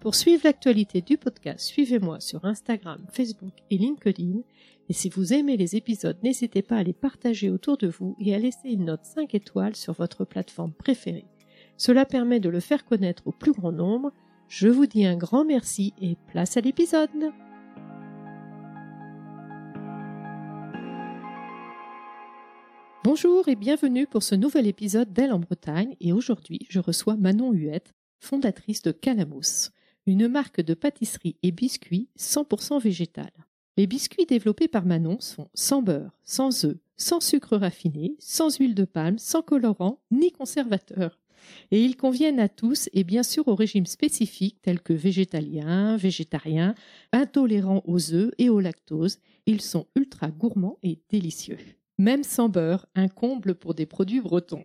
Pour suivre l'actualité du podcast, suivez-moi sur Instagram, Facebook et LinkedIn. Et si vous aimez les épisodes, n'hésitez pas à les partager autour de vous et à laisser une note 5 étoiles sur votre plateforme préférée. Cela permet de le faire connaître au plus grand nombre. Je vous dis un grand merci et place à l'épisode. Bonjour et bienvenue pour ce nouvel épisode d'Elle en Bretagne et aujourd'hui je reçois Manon Huette, fondatrice de Calamos une marque de pâtisserie et biscuits 100% végétal. Les biscuits développés par Manon sont sans beurre, sans œufs, sans sucre raffiné, sans huile de palme, sans colorant ni conservateur. Et ils conviennent à tous et bien sûr aux régimes spécifiques tels que végétalien, végétarien, intolérant aux œufs et au lactose. Ils sont ultra gourmands et délicieux. Même sans beurre, un comble pour des produits bretons.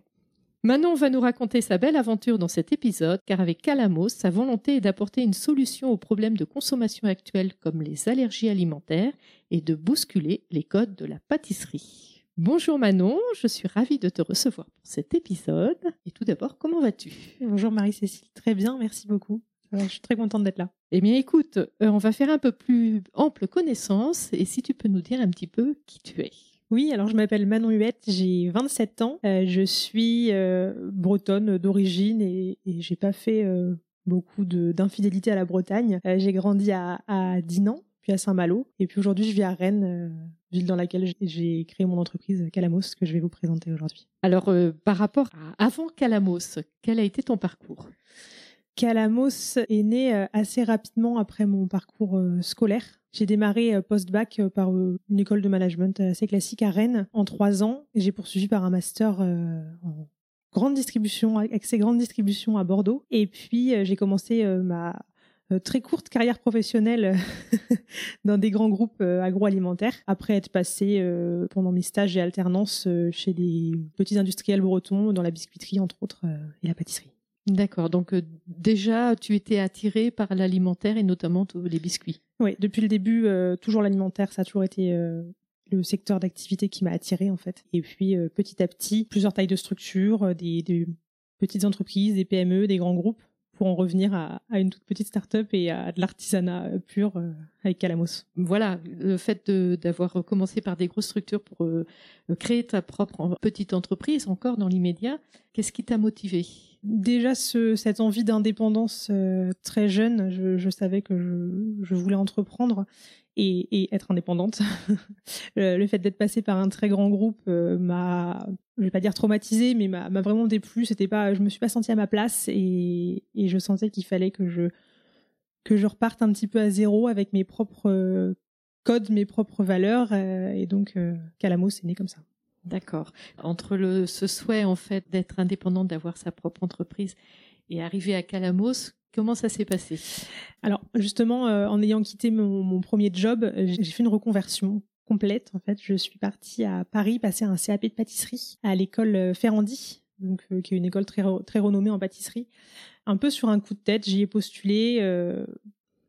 Manon va nous raconter sa belle aventure dans cet épisode, car avec Calamos, sa volonté est d'apporter une solution aux problèmes de consommation actuels comme les allergies alimentaires et de bousculer les codes de la pâtisserie. Bonjour Manon, je suis ravie de te recevoir pour cet épisode. Et tout d'abord, comment vas-tu? Bonjour Marie-Cécile, très bien, merci beaucoup. je suis très contente d'être là. Eh bien écoute, euh, on va faire un peu plus ample connaissance et si tu peux nous dire un petit peu qui tu es. Oui, alors je m'appelle Manon Huette, j'ai 27 ans, euh, je suis euh, bretonne d'origine et, et j'ai pas fait euh, beaucoup d'infidélité à la Bretagne. j'ai grandi à, à, Dinan, puis à Saint-Malo, et puis aujourd'hui je vis à Rennes, ville dans laquelle j'ai créé mon entreprise Calamos que je vais vous présenter aujourd'hui. Alors par rapport à avant Calamos, quel a été ton parcours? Calamos est né assez rapidement après mon parcours scolaire. J'ai démarré euh, post-bac euh, par euh, une école de management assez classique à Rennes en trois ans j'ai poursuivi par un master en grande distribution, accès grande distribution à Bordeaux. Et puis j'ai commencé ma très courte carrière professionnelle dans des grands groupes agroalimentaires après être passé pendant mes stages et alternances chez des petits industriels bretons dans la biscuiterie entre autres et la pâtisserie. D'accord. Donc euh, déjà, tu étais attiré par l'alimentaire et notamment les biscuits. Oui, depuis le début, euh, toujours l'alimentaire, ça a toujours été euh, le secteur d'activité qui m'a attiré en fait. Et puis petit à petit, plusieurs tailles de structures, des, des, petites entreprises, des PME, des grands groupes pour en revenir à, une toute petite start-up et à de l'artisanat euh, pur euh, avec Calamos. Voilà, le fait d'avoir commencé par des grosses structures pour euh, créer ta propre petite entreprise, encore dans l'immédiat, qu'est-ce qui t'a motivé Déjà, ce, cette envie d'indépendance très jeune, je, savais que je, voulais entreprendre et, être indépendante. le fait d'être passé par un très grand groupe m'a je vais pas dire traumatisée, mais m'a vraiment déplu. C'était pas, je me suis pas sentie à ma place et, je sentais qu'il fallait que je que je reparte un petit peu à zéro avec mes propres euh, codes, mes propres valeurs. Euh, et donc, euh, Calamo, c'est né comme ça. D'accord. Entre le, ce souhait en fait d'être indépendante, d'avoir sa propre entreprise et arriver à Calamos, comment ça s'est passé? Alors justement, en ayant quitté mon, premier job, j'ai fait une reconversion complète. En fait, je suis partie à Paris passer un CAP de pâtisserie à l'école euh, Ferrandi, donc euh, qui est une école très très renommée en pâtisserie. Un peu sur un coup de tête, j'y ai postulé. Euh,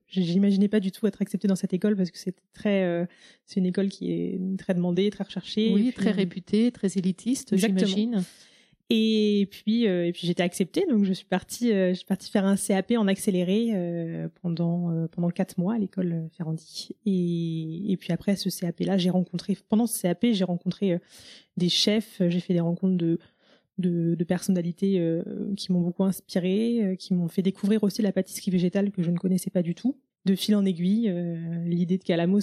J'imaginais pas du tout être acceptée dans cette école parce que c'est très, euh, c'est une école qui est très demandée, très recherchée. Oui, très réputée, très élitiste, j'imagine. Et puis, euh, et puis j'étais acceptée, donc je suis partie, euh, je suis partie faire un CAP en accéléré euh, pendant pendant quatre mois à l'école Ferrandi. Et, et puis après ce CAP-là, j'ai rencontré pendant ce CAP, j'ai rencontré des chefs, j'ai fait des rencontres de de, de personnalités qui m'ont beaucoup inspiré, qui m'ont fait découvrir aussi la pâtisserie végétale que je ne connaissais pas du tout. De fil en aiguille, l'idée de Calamo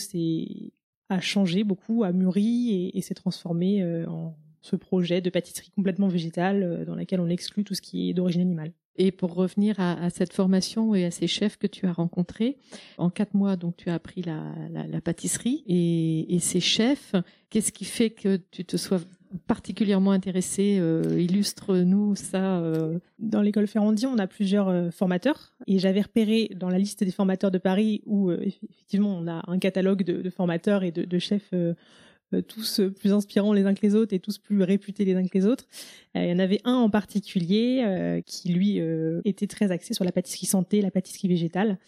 a changé beaucoup, a mûri et, et s'est transformée en ce projet de pâtisserie complètement végétale euh, dans laquelle on exclut tout ce qui est d'origine animale. Et pour revenir à, cette formation et à ces chefs que tu as rencontrés, en quatre mois, donc tu as appris la, pâtisserie et, ces chefs, qu'est-ce qui fait que tu te sois particulièrement intéressé euh, Illustre-nous ça. Euh. Dans l'école Ferrandi, on a plusieurs euh, formateurs et j'avais repéré dans la liste des formateurs de Paris où effectivement on a un catalogue de, formateurs et de chefs euh, tous euh, plus inspirants les uns que les autres et tous plus réputés les uns que les autres. Euh, il y en avait un en particulier qui, lui, était très axé sur la pâtisserie santé, la pâtisserie végétale.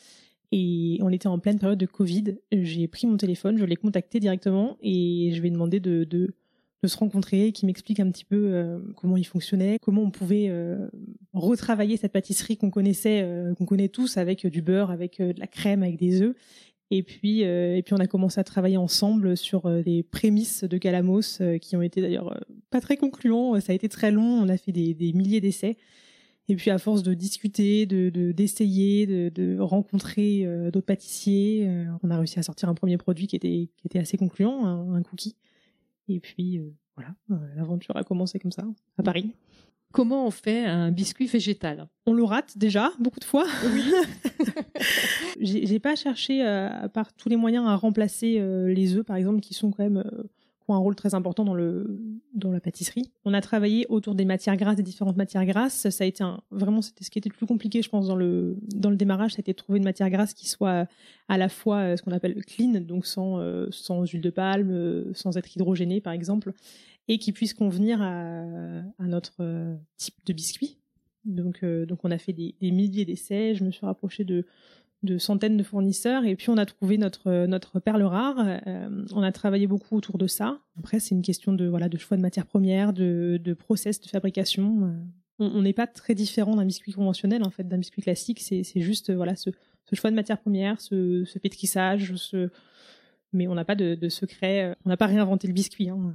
Et on était en pleine période de Covid. J'ai pris mon téléphone, je l'ai contacté directement et je lui ai demandé de, de, se rencontrer, qu'il m'explique un petit peu comment il fonctionnait, comment on pouvait retravailler cette pâtisserie qu'on connaissait, qu'on connaît tous avec du beurre, avec de la crème, avec des œufs, et puis, euh, et puis on a commencé à travailler ensemble sur euh, des prémices de Calamos euh, qui ont été d'ailleurs pas très concluants. Ça a été très long. On a fait des, milliers d'essais. Et puis à force de discuter, de d'essayer, de, de, rencontrer d'autres pâtissiers, on a réussi à sortir un premier produit qui était qui était assez concluant, un, cookie. Et puis voilà, l'aventure a commencé comme ça à Paris. Comment on fait un biscuit végétal On le rate déjà beaucoup de fois. Oui. j'ai pas cherché, euh, par tous les moyens, à remplacer euh, les œufs, par exemple, qui sont quand même euh, ont un rôle très important dans le dans la pâtisserie. On a travaillé autour des matières grasses, des différentes matières grasses. Ça a été un, vraiment c'était ce qui était le plus compliqué, je pense, dans le dans le démarrage, c'était de trouver une matière grasse qui soit à la fois ce qu'on appelle clean, donc sans sans huile de palme, sans être hydrogénée, par exemple, et qui puisse convenir à, notre type de biscuit. Donc, donc on a fait des, milliers d'essais. Je me suis rapprochée de, centaines de fournisseurs et puis on a trouvé notre perle rare. Euh, on a travaillé beaucoup autour de ça. Après c'est une question de choix de matières premières, de, de process de fabrication. Euh, on n'est pas très différent d'un biscuit conventionnel en fait, d'un biscuit classique. C'est juste ce, choix de matières premières, ce, ce pétrissage, mais on n'a pas de, de, secret. On n'a pas réinventé le biscuit. Hein.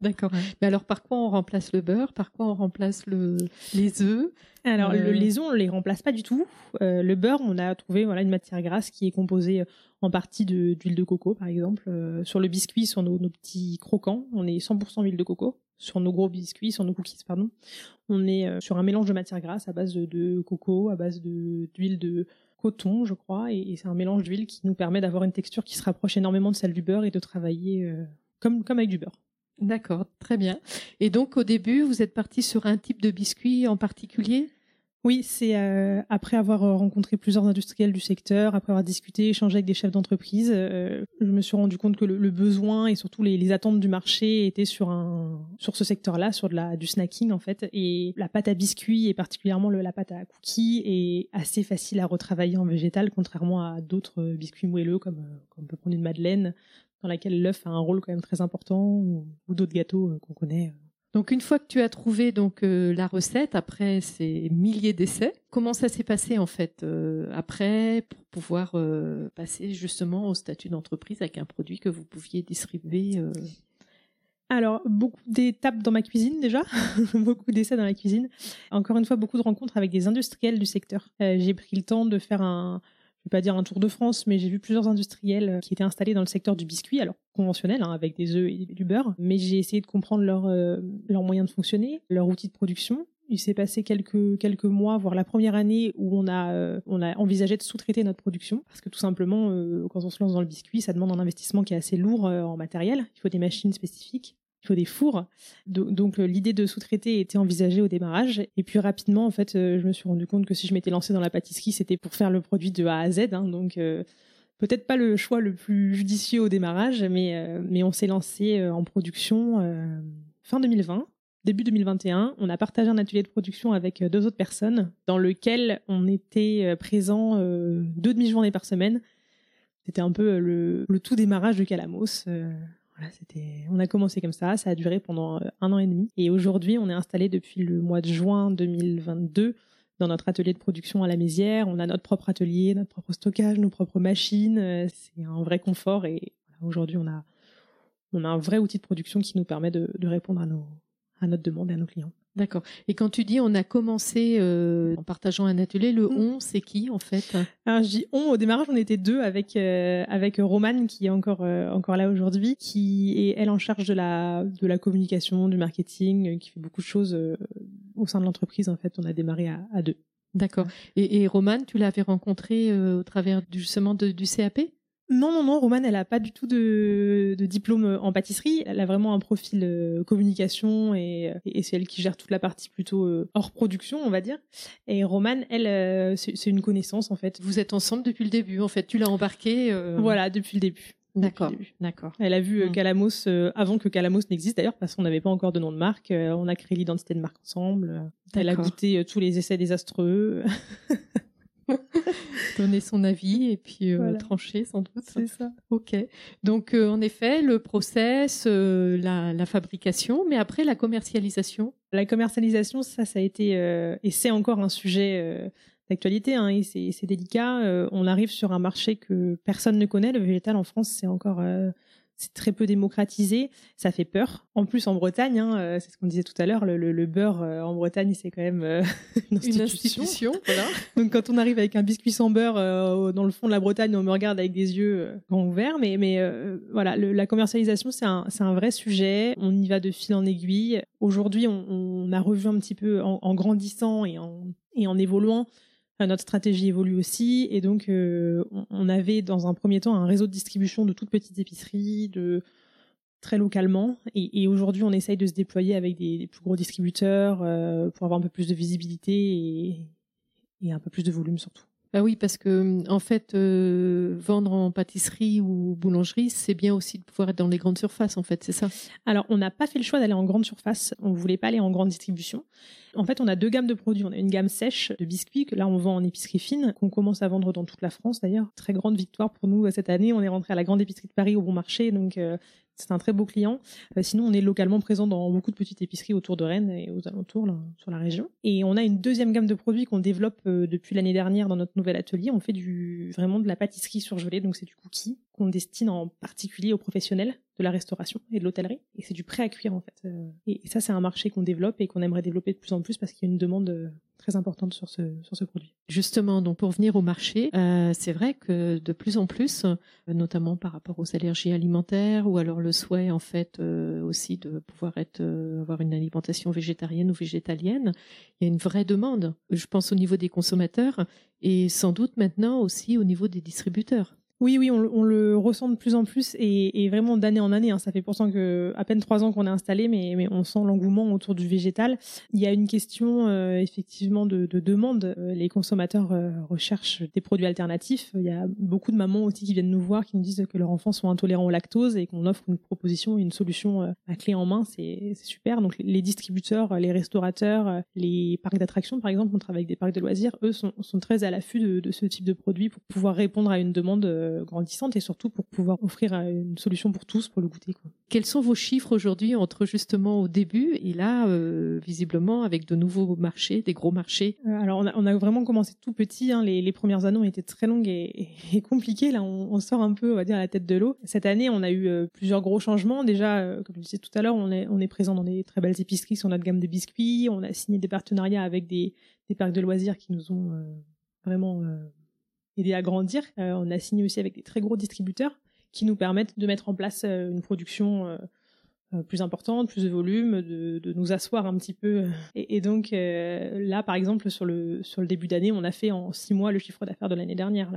D'accord. Mais alors, par quoi on remplace le beurre? Par quoi on remplace le, les œufs? Alors, euh, les œufs, on les remplace pas du tout. Euh, le beurre, on a trouvé voilà une matière grasse qui est composée euh, en partie d'huile de, coco, par exemple. sur le biscuit, sur nos, petits croquants, on est 100% huile de coco. Sur nos gros biscuits, sur nos cookies, pardon, on est sur un mélange de matière grasse à base de, coco, à base d'huile de, coton, je crois, et, c'est un mélange d'huile qui nous permet d'avoir une texture qui se rapproche énormément de celle du beurre et de travailler comme, comme avec du beurre. D'accord, très bien. Et donc au début, vous êtes parti sur un type de biscuit en particulier? Oui, c'est euh, après avoir euh, rencontré plusieurs industriels du secteur, après avoir discuté, échangé avec des chefs d'entreprise, euh, je me suis rendu compte que le, besoin et surtout les, attentes du marché étaient sur un sur ce secteur-là, sur du snacking en fait. Et la pâte à biscuits et particulièrement la pâte à cookies est assez facile à retravailler en végétal, contrairement à d'autres biscuits moelleux comme on peut prendre une madeleine dans laquelle l'œuf a un rôle quand même très important, ou, d'autres gâteaux euh, qu'on connaît. Euh. Donc une fois que tu as trouvé donc euh, la recette après ces milliers d'essais, comment ça s'est passé en fait après pour pouvoir passer justement au statut d'entreprise avec un produit que vous pouviez distribuer alors, beaucoup d'étapes dans ma cuisine déjà, beaucoup d'essais dans la cuisine. Encore une fois, beaucoup de rencontres avec des industriels du secteur. j'ai pris le temps de faire un, vais pas dire un tour de France, mais j'ai vu plusieurs industriels euh, qui étaient installés dans le secteur du biscuit, alors conventionnel, hein, avec des œufs et du beurre. Mais j'ai essayé de comprendre leurs euh, leur moyens de fonctionner, leur outil de production. Il s'est passé quelques mois, voire la première année, où euh, on a envisagé de sous-traiter notre production, parce que tout simplement, quand on se lance dans le biscuit, ça demande un investissement qui est assez lourd en matériel. Il faut des machines spécifiques des fours. Donc, euh, l'idée de sous-traiter était envisagée au démarrage. Et puis rapidement, en fait, euh, je me suis rendu compte que si je m'étais lancée dans la pâtisserie, c'était pour faire le produit de A à Z. Hein. donc euh, peut-être pas le choix le plus judicieux au démarrage, mais, mais on s'est lancé en production fin 2020. Début 2021, on a partagé un atelier de production avec deux autres personnes dans lequel on était présent deux demi-journées par semaine. C'était un peu le, tout démarrage de Calamos on a commencé comme ça, ça a duré pendant euh, un an et demi. Et aujourd'hui, on est installé depuis le mois de juin 2022 dans notre atelier de production à la Mézière. On a notre propre atelier, notre propre stockage, nos propres machines. Euh, c'est un vrai confort et aujourd'hui, on a, un vrai outil de production qui nous permet de, de répondre à, nos, à notre demande et à nos clients. D'accord. Et quand tu dis on a commencé euh, en partageant un atelier, le mm. on, c'est qui en fait? Alors je dis on. Au démarrage, on était deux avec euh, avec Romane qui est encore euh, encore là aujourd'hui, qui est elle en charge de la de la communication, du marketing, qui fait beaucoup de choses au sein de l'entreprise. En fait, on a démarré à, à deux. D'accord. Et, et Romane, tu l'avais rencontrée au travers du, justement du CAP non, non, non, Romane, elle a pas du tout de, diplôme en pâtisserie. Elle a vraiment un profil euh, communication et, c'est elle qui gère toute la partie plutôt euh, hors production, on va dire. Et Romane, elle, euh, c'est une connaissance en fait. Vous êtes ensemble depuis le début, en fait. Tu l'as embarquée. Voilà, depuis le début. D'accord, d'accord. Elle a vu mmh. Calamos avant que Calamos n'existe d'ailleurs, parce qu'on n'avait pas encore de nom de marque. on a créé l'identité de marque ensemble. Elle a goûté tous les essais désastreux. donner son avis et puis euh, trancher sans doute. C'est ça. Ok. Donc euh, en effet, le process, euh, la, fabrication, mais après la commercialisation. La commercialisation, ça, ça a été et c'est encore un sujet d'actualité. Hein, et c'est délicat. on arrive sur un marché que personne ne connaît. Le végétal en France, c'est encore c'est très peu démocratisé, ça fait peur. En plus, en Bretagne, hein, euh, c'est ce qu'on disait tout à l'heure, le, beurre euh, en Bretagne, c'est quand même euh, une institution. Donc, quand on arrive avec un biscuit sans beurre dans le fond de la Bretagne, on me regarde avec des yeux grands ouverts. Mais, mais voilà, la commercialisation, c'est un, un, vrai sujet. On y va de fil en aiguille. Aujourd'hui, on, a revu un petit peu en, en grandissant et en, et en évoluant notre stratégie évolue aussi et donc euh, on avait dans un premier temps un réseau de distribution de toutes petites épiceries, de très localement et, aujourd'hui on essaye de se déployer avec des, plus gros distributeurs euh, pour avoir un peu plus de visibilité et un peu plus de volume surtout. Bah oui, parce que en fait, euh, vendre en pâtisserie ou boulangerie, c'est bien aussi de pouvoir être dans les grandes surfaces, en fait, c'est ça Alors, on n'a pas fait le choix d'aller en grande surface. On voulait pas aller en grande distribution. En fait, on a deux gammes de produits. On a une gamme sèche de biscuits que là, on vend en épicerie fine, qu'on commence à vendre dans toute la France d'ailleurs. Très grande victoire pour nous cette année. On est rentré à la grande épicerie de Paris au bon marché, donc euh, c'est un très beau client. Euh, sinon, on est localement présent dans beaucoup de petites épiceries autour de Rennes et aux alentours, sur la région. Et on a une deuxième gamme de produits qu'on développe euh, depuis l'année dernière dans notre nouvel atelier. On fait du, vraiment de la pâtisserie surgelée, donc c'est du cookie qu'on destine en particulier aux professionnels de la restauration et de l'hôtellerie. Et c'est du prêt à cuire en fait. Euh, et ça, c'est un marché qu'on développe et qu'on aimerait développer de plus en plus parce qu'il y a une demande très importante sur ce, sur ce produit. Justement, donc pour venir au marché, euh, c'est vrai que de plus en plus, euh, notamment par rapport aux allergies alimentaires ou alors le souhait en fait euh, aussi de pouvoir être avoir une alimentation végétarienne ou végétalienne, il y a une vraie demande. Je pense au niveau des consommateurs et sans doute maintenant aussi au niveau des distributeurs. Oui, oui, on, le ressent de plus en plus et, vraiment d'année en année. Hein. Ça fait pourtant que à peine trois ans qu'on est installé, mais, on sent l'engouement autour du végétal. Il y a une question euh, effectivement de, demande. Euh, les consommateurs euh, recherchent des produits alternatifs. Il y a beaucoup de mamans aussi qui viennent nous voir, qui nous disent que leurs enfants sont intolérants au lactose et qu'on offre une proposition, une solution à clé en main. C'est super. Donc les distributeurs, les restaurateurs, les parcs d'attractions, par exemple, on travaille avec des parcs de loisirs. Eux sont, très à l'affût de, de, ce type de produit pour pouvoir répondre à une demande grandissante et surtout pour pouvoir offrir une solution pour tous pour le goûter. Quels sont vos chiffres aujourd'hui entre justement au début et là, euh, visiblement, avec de nouveaux marchés, des gros marchés? Euh, Alors, on a, vraiment commencé tout petit. Hein. Les, premières années ont été très longues et, compliquées. Là, on, sort un peu, on va dire, à la tête de l'eau. Cette année, on a eu plusieurs gros changements. Déjà, comme je disais tout à l'heure, on est, on est présent dans des très belles épiceries sur notre gamme de biscuits. On a signé des partenariats avec des, des parcs de loisirs qui nous ont vraiment aider à grandir. Euh, on a signé aussi avec des très gros distributeurs qui nous permettent de mettre en place euh, une production euh, plus importante, plus de volume, de, de, nous asseoir un petit peu. Et, donc là, par exemple, sur le, sur le début d'année, on a fait en six mois le chiffre d'affaires de l'année dernière.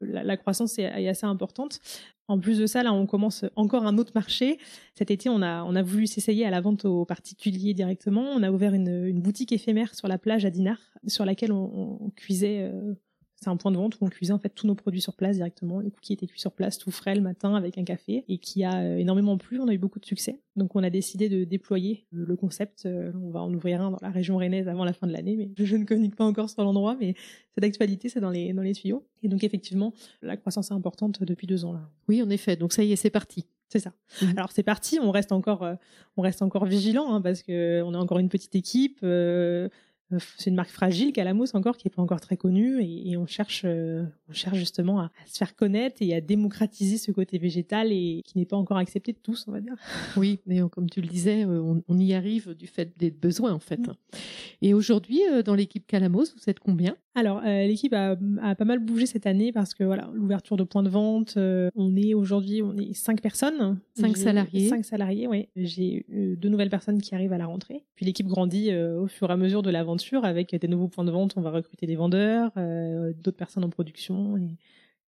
La, la, croissance est, assez importante. En plus de ça, là, on commence encore un autre marché. Cet été, on a, on a voulu s'essayer à la vente aux particuliers directement. On a ouvert une, boutique éphémère sur la plage à Dinard, sur laquelle on cuisait c'est un point de vente où on cuisait en fait tous nos produits sur place directement. Les cookies étaient cuits sur place tout frais le matin avec un café et qui a euh, énormément plu. On a eu beaucoup de succès. Donc on a décidé de déployer le concept. Euh, on va en ouvrir un dans la région rennaise avant la fin de l'année, mais je ne communique pas encore sur l'endroit, mais cette actualité, c'est dans les, dans les tuyaux. Et donc effectivement, la croissance est importante depuis deux ans là. Oui, en effet. Donc ça y est, c'est parti. C'est ça. Mmh. Alors c'est parti. On reste encore, euh, on reste encore vigilant hein, parce que on est encore une petite équipe. Euh, c'est une marque fragile, Calamos encore, qui n'est pas encore très connue, et, on cherche, euh, on cherche justement à, se faire connaître et à démocratiser ce côté végétal et qui n'est pas encore accepté de tous, on va dire. Oui, mais comme tu le disais, euh, on, y arrive du fait des besoins en fait. Mm. Et aujourd'hui, dans l'équipe Calamos, vous êtes combien? Alors, l'équipe a, pas mal bougé cette année parce que voilà, l'ouverture de points de vente, on est aujourd'hui, on est cinq personnes, cinq salariés, cinq salariés, oui. J'ai deux nouvelles personnes qui arrivent à la rentrée. Puis l'équipe grandit au fur et à mesure de l'aventure aventure avec des nouveaux points de vente. On va recruter des vendeurs, d'autres personnes en production et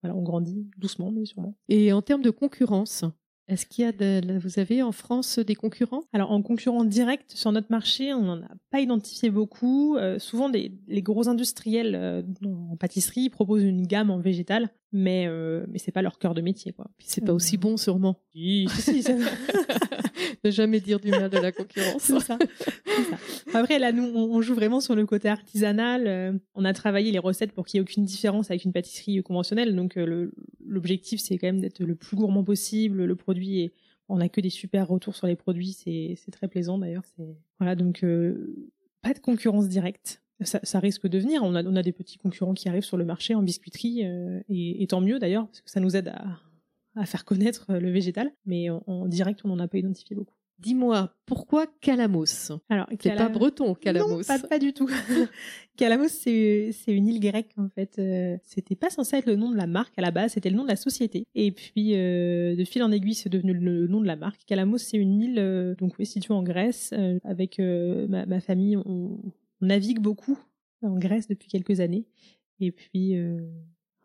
voilà, on grandit doucement mais sûrement. Et en termes de concurrence, est-ce qu'il y a de, vous avez en France des concurrents? Alors en concurrent direct sur notre marché, on n'en a pas identifié beaucoup. Euh, souvent, les gros industriels euh, en pâtisserie proposent une gamme en végétal, mais euh, mais c'est pas leur cœur de métier quoi. c'est pas aussi bon sûrement. Si, si, ça... ne jamais dire du mal de la concurrence. ça. ça. Après là, nous, on, joue vraiment sur le côté artisanal. on a travaillé les recettes pour qu'il n'y ait aucune différence avec une pâtisserie conventionnelle. Donc l'objectif, c'est quand même d'être le plus gourmand possible. Le produit et on n'a que des super retours sur les produits. C'est très plaisant d'ailleurs. Voilà, donc euh, pas de concurrence directe. Ça, risque de venir. On a, on a des petits concurrents qui arrivent sur le marché en biscuiterie euh, et, tant mieux d'ailleurs parce que ça nous aide à, faire connaître euh, le végétal. Mais en direct, on n'en a pas identifié beaucoup. Dis-moi, pourquoi Calamos? Alors, c'est pas breton, Calamos. Non, pas, du tout. Calamos, c'est une île grecque en fait. Euh, c'était pas censé être le nom de la marque à la base, c'était le nom de la société. Et puis, euh, de fil en aiguille, c'est devenu le nom de la marque. Calamos, c'est une île euh, donc oui, située en Grèce. avec ma, famille, on, navigue beaucoup en Grèce depuis quelques années. Et puis,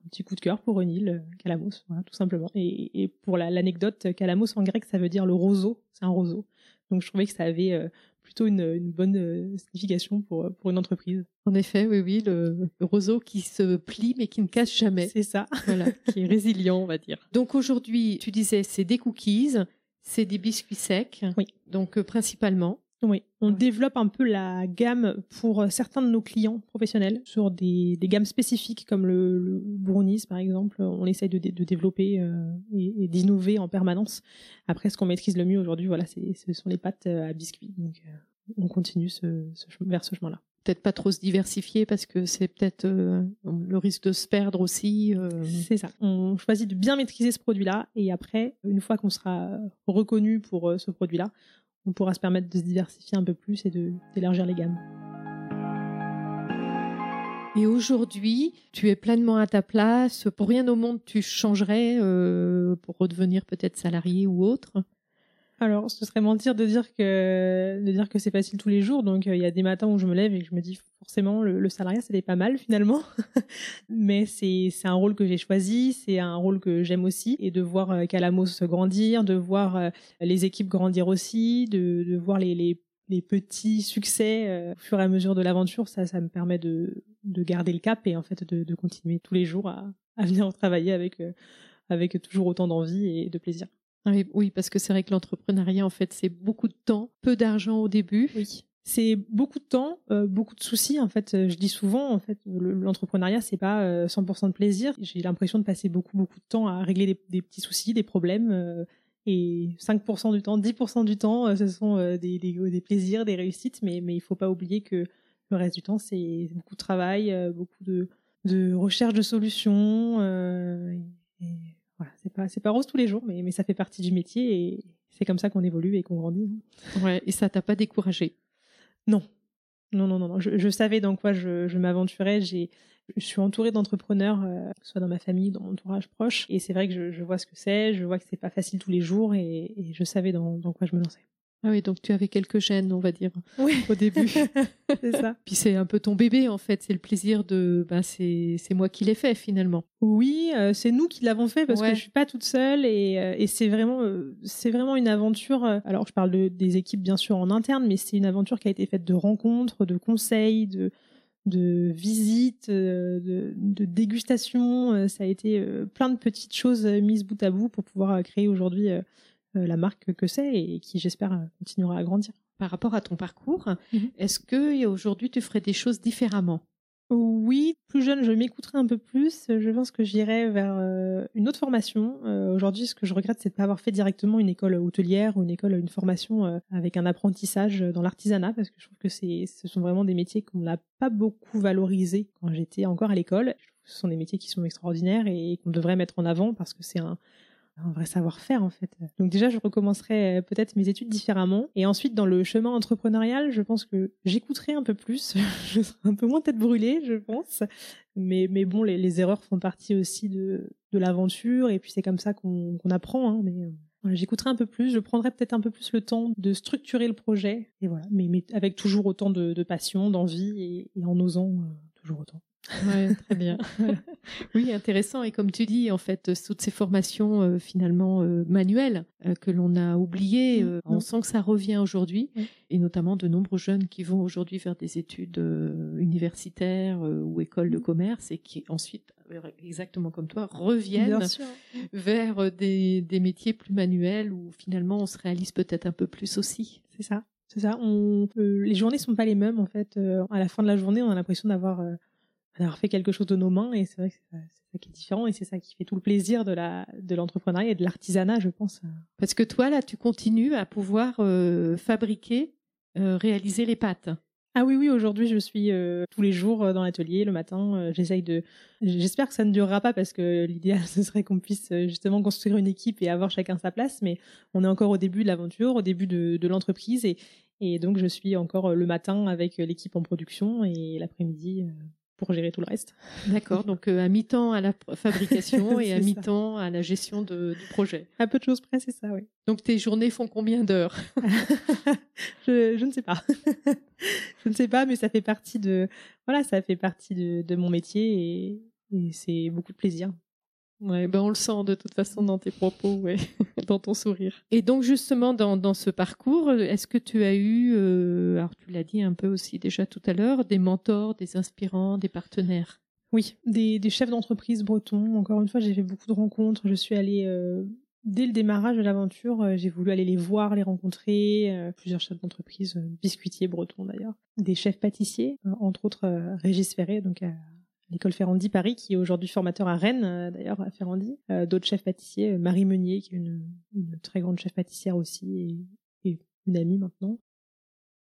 un petit coup de cœur pour une île, Calamos, voilà, tout simplement. Et, pour l'anecdote, Calamos en grec, ça veut dire le roseau, c'est un roseau. Donc je trouvais que ça avait euh, plutôt une, bonne euh, signification pour, pour une entreprise. En effet, oui, oui, le, roseau qui se plie mais qui ne casse jamais. C'est ça. Voilà, qui est résilient, on va dire. Donc aujourd'hui, tu disais, c'est des cookies, c'est des biscuits secs. Oui. Donc euh, principalement. Oui, on développe un peu la gamme pour euh, certains de nos clients professionnels sur des, gammes spécifiques comme le, brownies par exemple. On essaye de, développer euh, et, d'innover en permanence. Après, ce qu'on maîtrise le mieux aujourd'hui, voilà, ce sont les pâtes euh, à biscuits. Donc, on continue vers ce chemin-là. Peut-être pas trop se diversifier parce que c'est peut-être le risque de se perdre aussi. C'est ça. On choisit de bien maîtriser ce produit-là et après, une fois qu'on sera reconnu pour ce produit-là, on pourra se permettre de se diversifier un peu plus et d'élargir les gammes. Et aujourd'hui, tu es pleinement à ta place. Pour rien au monde, tu changerais euh, pour redevenir peut-être salarié ou autre alors, ce serait mentir de dire que de dire que c'est facile tous les jours. Donc, euh, il y a des matins où je me lève et je me dis forcément le, salariat c'était pas mal finalement. Mais c'est c'est un rôle que j'ai choisi, c'est un rôle que j'aime aussi et de voir euh, Calamos grandir, de voir euh, les équipes grandir aussi, de, de voir les, les les petits succès au fur et à mesure de l'aventure, ça, ça me permet de, de garder le cap et en fait de, de continuer tous les jours à, à venir travailler avec, avec toujours autant d'envie et de plaisir. Ah oui, parce que c'est vrai que l'entrepreneuriat, en fait, c'est beaucoup de temps, peu d'argent au début. Oui. C'est beaucoup de temps, euh, beaucoup de soucis. En fait, euh, je dis souvent, en fait, l'entrepreneuriat, c'est pas 100% euh, de plaisir. J'ai l'impression de passer beaucoup, beaucoup de temps à régler des, petits soucis, des problèmes. et 5% du temps, 10% du temps, ce sont des, des, plaisirs, des réussites. Mais, mais il faut pas oublier que le reste du temps, c'est beaucoup de travail, beaucoup de, de recherche de solutions. et voilà, c'est pas c'est pas rose tous les jours, mais mais ça fait partie du métier et c'est comme ça qu'on évolue et qu'on grandit. Ouais, et ça t'a pas découragé? Non, non, non, non, Je, savais dans quoi je, je m'aventurais. J'ai je suis entourée d'entrepreneurs, euh, soit dans ma famille, dans mon entourage proche, et c'est vrai que je, je, vois ce que c'est, je vois que c'est pas facile tous les jours, et, et je savais dans, dans quoi je me lançais. Ah oui, donc tu avais quelques gènes, on va dire, au début. c'est ça. Puis c'est un peu ton bébé, en fait. C'est le plaisir de. Ben, c'est moi qui l'ai fait, finalement. Oui, euh, c'est nous qui l'avons fait parce que je suis pas toute seule et, euh, et c'est vraiment, euh, c'est vraiment une aventure. alors, je parle de, des équipes, bien sûr, en interne, mais c'est une aventure qui a été faite de rencontres, de conseils, de de visites, de, de dégustations. Ça a été plein de petites choses mises bout à bout pour pouvoir créer aujourd'hui la marque que c'est et qui, j'espère, euh, continuera à grandir. Par rapport à ton parcours, mhm. est-ce que aujourd'hui tu ferais des choses différemment? Oui, plus jeune, je m'écouterais un peu plus. Je pense que j'irais vers euh, une autre formation. Aujourd'hui, ce que je regrette, c'est de ne pas avoir fait directement une école hôtelière ou une école, une formation avec un apprentissage dans l'artisanat, parce que je trouve que ce sont vraiment des métiers qu'on n'a pas beaucoup valorisés quand j'étais encore à l'école. Je trouve que ce sont des métiers qui sont extraordinaires et qu'on devrait mettre en avant parce que c'est un, un vrai savoir-faire en fait. Donc déjà, je recommencerai euh, peut-être mes études différemment. Et ensuite, dans le chemin entrepreneurial, je pense que j'écouterai un peu plus. je serai un peu moins tête brûlée, je pense. Mais, bon, les, les erreurs font partie aussi de, de l'aventure. Et puis c'est comme ça qu'on apprend. Hein. Mais euh, J'écouterai un peu plus, je prendrai peut-être un peu plus le temps de structurer le projet, et voilà, mais, avec toujours autant de, passion, d'envie et, en osant toujours autant. Ouais, très bien. oui, intéressant. Et comme tu dis, en fait, toutes ces formations euh, finalement euh, manuelles euh, que l'on a oubliées, mm. on sent que ça revient aujourd'hui, et notamment de nombreux jeunes qui vont aujourd'hui faire des études universitaires ou écoles de mm. commerce et qui ensuite, exactement comme toi, reviennent vers des, des métiers plus manuels où finalement on se réalise peut-être un peu plus aussi. C'est ça. C'est ça. On, les journées sont pas les mêmes en fait. à la fin de la journée, on a l'impression d'avoir d'avoir fait quelque chose de nos mains et c'est vrai que c'est ça qui est différent et c'est ça qui fait tout le plaisir de la de l'entrepreneuriat et de l'artisanat je pense. Parce que toi là tu continues à pouvoir euh, fabriquer euh, réaliser les pâtes. Ah oui oui aujourd'hui je suis euh, tous les jours dans l'atelier le matin j'essaye de j'espère que ça ne durera pas parce que l'idéal ce serait qu'on puisse justement construire une équipe et avoir chacun sa place mais on est encore au début de l'aventure au début de, de l'entreprise et et donc je suis encore le matin avec l'équipe en production et l'après-midi pour gérer tout le reste. D'accord, donc euh, à mi-temps à la fabrication et à mi-temps à la gestion de, du projet. À peu de choses près, c'est ça, oui. Donc tes journées font combien d'heures je, je, ne sais pas. je ne sais pas, mais ça fait partie de voilà, ça fait partie de, de mon métier et, et c'est beaucoup de plaisir. Ouais, ben on le sent de toute façon dans tes propos, ouais, dans ton sourire. Et donc justement dans, dans ce parcours, est-ce que tu as eu, euh, alors tu l'as dit un peu aussi déjà tout à l'heure, des mentors, des inspirants, des partenaires? Oui, des, des chefs d'entreprise bretons. Encore une fois, j'ai fait beaucoup de rencontres. Je suis allée euh, dès le démarrage de l'aventure, euh, j'ai voulu aller les voir, les rencontrer. plusieurs chefs d'entreprise, biscuitiers bretons d'ailleurs, des chefs pâtissiers, entre autres Régis Ferré, donc l'école Ferrandi Paris, qui est aujourd'hui formateur à Rennes, euh, d'ailleurs, à Ferrandi. Euh, d'autres chefs pâtissiers, euh, Marie Meunier, qui est une, très grande chef pâtissière aussi, et, une amie maintenant.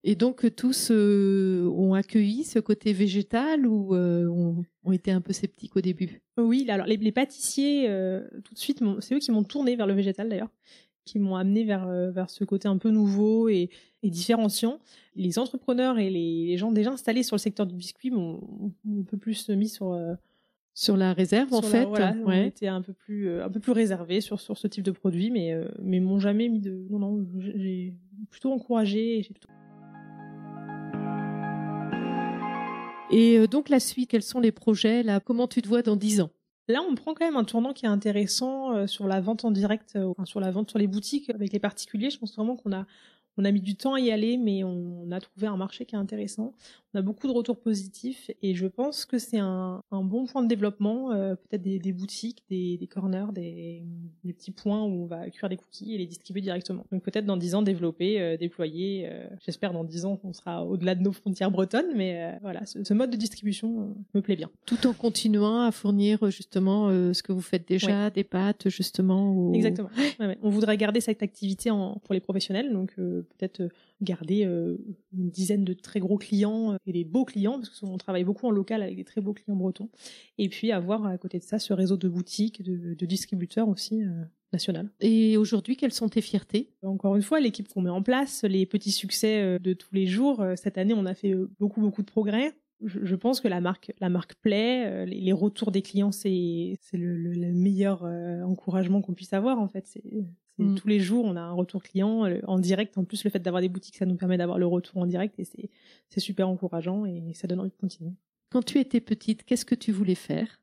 Et donc, tous ont accueilli ce côté végétal ou ont, été un peu sceptiques au début? Oui, alors les, pâtissiers, tout de suite, c'est eux qui m'ont tourné vers le végétal d'ailleurs qui m'ont amené vers, euh, vers ce côté un peu nouveau et, et différenciant. Les entrepreneurs et les, gens déjà installés sur le secteur du biscuit m'ont un peu plus mis sur euh, sur la réserve en fait. Voilà, ouais. on était un peu plus euh, un peu plus réservé sur sur ce type de produit, mais mais m'ont jamais mis de non non j'ai plutôt encouragé. Et donc la suite, quels sont les projets là? Comment tu te vois dans dix ans? Là, on prend quand même un tournant qui est intéressant euh, sur la vente en direct, euh, enfin, sur la vente sur les boutiques avec les particuliers. Je pense vraiment qu'on a on a mis du temps à y aller, mais on, a trouvé un marché qui est intéressant. On a beaucoup de retours positifs et je pense que c'est un, bon point de développement, euh, peut-être des, boutiques, des, corners, des, petits points où on va cuire des cookies et les distribuer directement. Donc peut-être dans dix ans développer, euh, déployer. Euh, j'espère dans dix ans qu'on sera au-delà de nos frontières bretonnes, mais voilà, ce, mode de distribution me plaît bien. Tout en continuant à fournir justement ce que vous faites déjà, des pâtes justement. Exactement. On voudrait garder cette activité en, pour les professionnels, donc peut-être euh, garder euh, une dizaine de très gros clients euh, et des beaux clients, parce qu'on travaille beaucoup en local avec des très beaux clients bretons, et puis avoir à côté de ça ce réseau de boutiques, de, distributeurs aussi national. Et aujourd'hui, quelles sont tes fiertés? Encore une fois, l'équipe qu'on met en place, les petits succès de tous les jours. Cette année, on a fait beaucoup, beaucoup de progrès. Je, pense que la marque, la marque plaît. Les, retours des clients, c'est le, le, meilleur encouragement qu'on puisse avoir. En fait, Mm. Tous les jours, on a un retour client euh, en direct. En plus, le fait d'avoir des boutiques, ça nous permet d'avoir le retour en direct et c'est super encourageant et ça donne envie de continuer. Quand tu étais petite, qu'est-ce que tu voulais faire?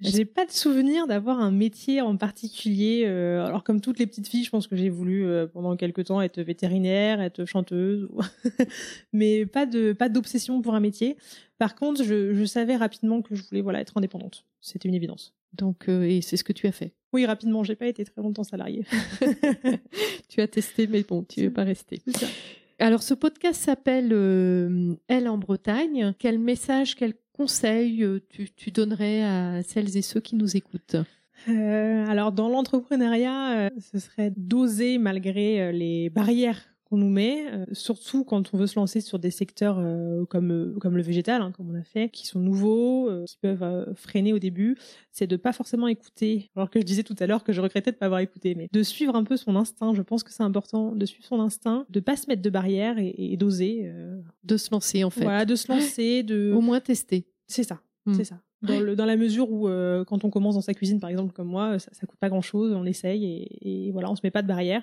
J'ai pas de souvenir d'avoir un métier en particulier. Euh, alors comme toutes les petites filles, je pense que j'ai voulu euh, pendant quelques temps être vétérinaire, être chanteuse, mais pas de pas d'obsession pour un métier. Par contre, je, je savais rapidement que je voulais voilà être indépendante. C'était une évidence. Donc et c'est ce que tu as fait. Oui, rapidement, j'ai pas été très longtemps salarié. tu as testé, mais bon, tu veux pas rester. Alors, ce podcast s'appelle euh, Elle en Bretagne. Quel message, quel conseil euh, tu, donnerais à celles et ceux qui nous écoutent? Euh, Alors, dans l'entrepreneuriat, ce serait d'oser malgré les barrières qu'on nous met, euh, surtout quand on veut se lancer sur des secteurs euh, comme euh, comme le végétal, hein, comme on a fait, qui sont nouveaux, qui peuvent freiner au début, c'est de pas forcément écouter. Alors que je disais tout à l'heure que je regrettais de pas avoir écouté, mais de suivre un peu son instinct. Je pense que c'est important de suivre son instinct, de pas se mettre de barrières et, et d'oser, de se lancer en fait. Voilà, de se lancer, de au moins tester. C'est ça. C'est hmm. ça. dans, le, dans la mesure où euh, quand on commence dans sa cuisine, par exemple comme moi, ça, ça coûte pas grand-chose, on essaye et, et, voilà, on se met pas de barrière.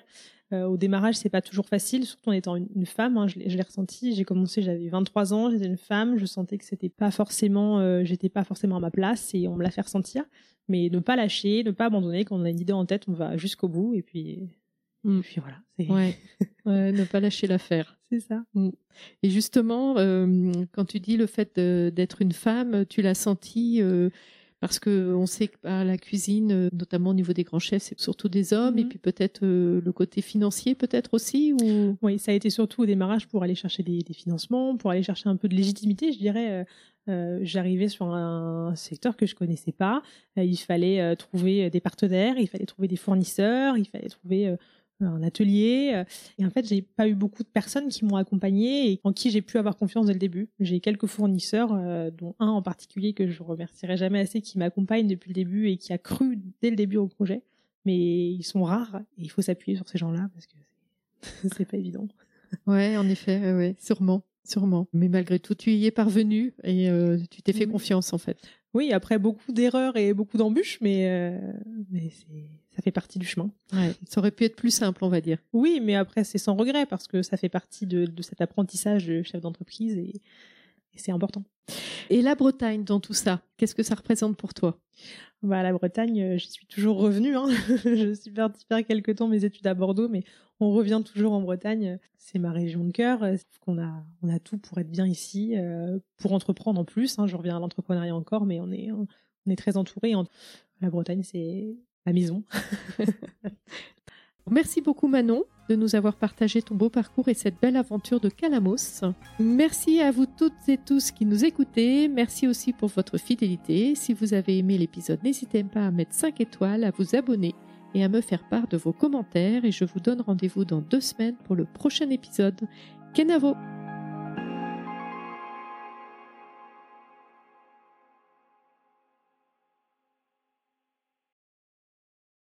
Euh, au démarrage, c'est pas toujours facile, surtout en étant une, une femme. Hein, je l'ai ressenti. J'ai commencé, j'avais 23 ans, j'étais une femme, je sentais que c'était pas forcément, euh, j'étais pas forcément à ma place et on me l'a fait ressentir. Mais ne pas lâcher, ne pas abandonner. Quand on a une idée en tête, on va jusqu'au bout et puis, Mm. et puis voilà. c'est- Ouais. Ouais, ne pas lâcher l'affaire. C'est ça. Et justement, euh, quand tu dis le fait de- d'être une femme, tu l'as senti parce que on sait que par la cuisine, euh, notamment au niveau des grands chefs, c'est surtout des hommes, et Mhm. puis peut-être euh, le côté financier, peut-être aussi, ou? Oui, ça a été surtout au démarrage pour aller chercher des, des financements, pour aller chercher un peu de légitimité, je dirais. euh, J'arrivais sur un secteur que je connaissais pas. Il fallait trouver des partenaires, il fallait trouver des fournisseurs, il fallait trouver un atelier. euh, Et en fait, j'ai pas eu beaucoup de personnes qui m'ont accompagnée et en qui j'ai pu avoir confiance dès le début. J'ai quelques fournisseurs, euh, dont un en particulier que je remercierai jamais assez, qui m'accompagne depuis le début et qui a cru dès le début au projet. Mais ils sont rares et il faut s'appuyer sur ces gens-là parce que c'est- pas évident. Ouais, en effet, ouais, sûrement, sûrement. Mais malgré tout, tu y es parvenu et euh, tu t'es fait confiance en fait. Oui, après beaucoup d'erreurs et beaucoup d'embûches, mais, euh, mais c'est- ça fait partie du chemin. Ouais. Ça aurait pu être plus simple, on va dire. Oui, mais après, c'est sans regret parce que ça fait partie de, de cet apprentissage de chef d'entreprise et, et c'est important. Et la Bretagne dans tout ça, qu'est-ce que ça représente pour toi? Bah, la Bretagne, euh, j'y suis toujours revenue. Hein. je suis partie faire quelques temps mes études à Bordeaux, mais on revient toujours en Bretagne. C'est ma région de cœur. Euh, qu'on a, on a tout pour être bien ici, euh, pour entreprendre en plus. Hein. Je reviens à l'entrepreneuriat encore, mais on est, on est très entouré. En- La Bretagne, c'est la maison. Merci beaucoup Manon de nous avoir partagé ton beau parcours et cette belle aventure de Calamos. Merci à vous toutes et tous qui nous écoutez. Merci aussi pour votre fidélité. Si vous avez aimé l'épisode, n'hésitez pas à mettre 5 étoiles, à vous abonner et à me faire part de vos commentaires. Et je vous donne rendez-vous dans deux semaines pour le prochain épisode. Kenavo